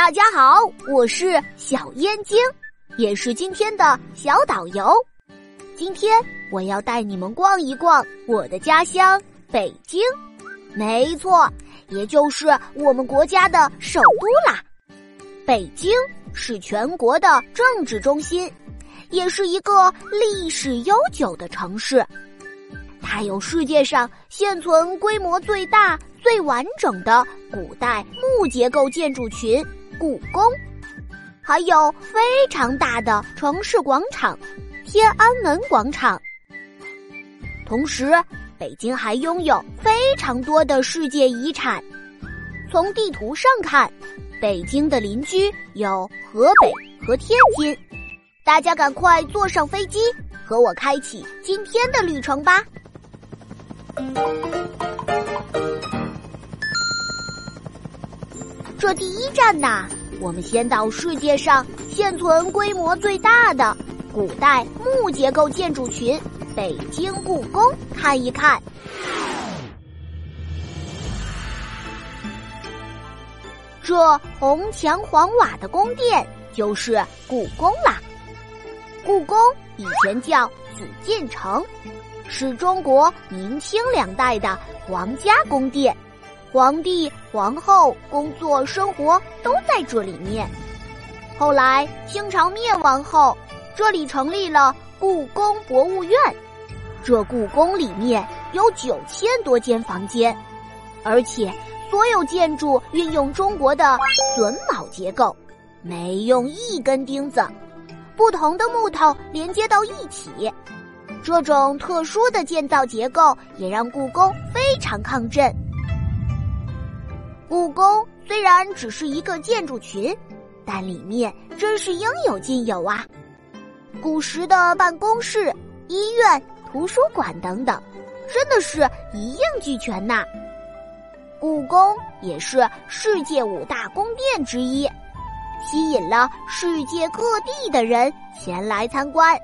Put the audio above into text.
大家好，我是小燕京，也是今天的小导游。今天我要带你们逛一逛我的家乡北京，没错，也就是我们国家的首都啦。北京是全国的政治中心，也是一个历史悠久的城市。它有世界上现存规模最大、最完整的古代木结构建筑群。故宫，还有非常大的城市广场——天安门广场。同时，北京还拥有非常多的世界遗产。从地图上看，北京的邻居有河北和天津。大家赶快坐上飞机，和我开启今天的旅程吧！这第一站呢，我们先到世界上现存规模最大的古代木结构建筑群——北京故宫看一看。这红墙黄瓦的宫殿就是故宫啦。故宫以前叫紫禁城，是中国明清两代的皇家宫殿。皇帝、皇后工作生活都在这里面。后来清朝灭亡后，这里成立了故宫博物院。这故宫里面有九千多间房间，而且所有建筑运用中国的榫卯结构，没用一根钉子，不同的木头连接到一起。这种特殊的建造结构也让故宫非常抗震。故宫虽然只是一个建筑群，但里面真是应有尽有啊！古时的办公室、医院、图书馆等等，真的是一应俱全呐。故宫也是世界五大宫殿之一，吸引了世界各地的人前来参观。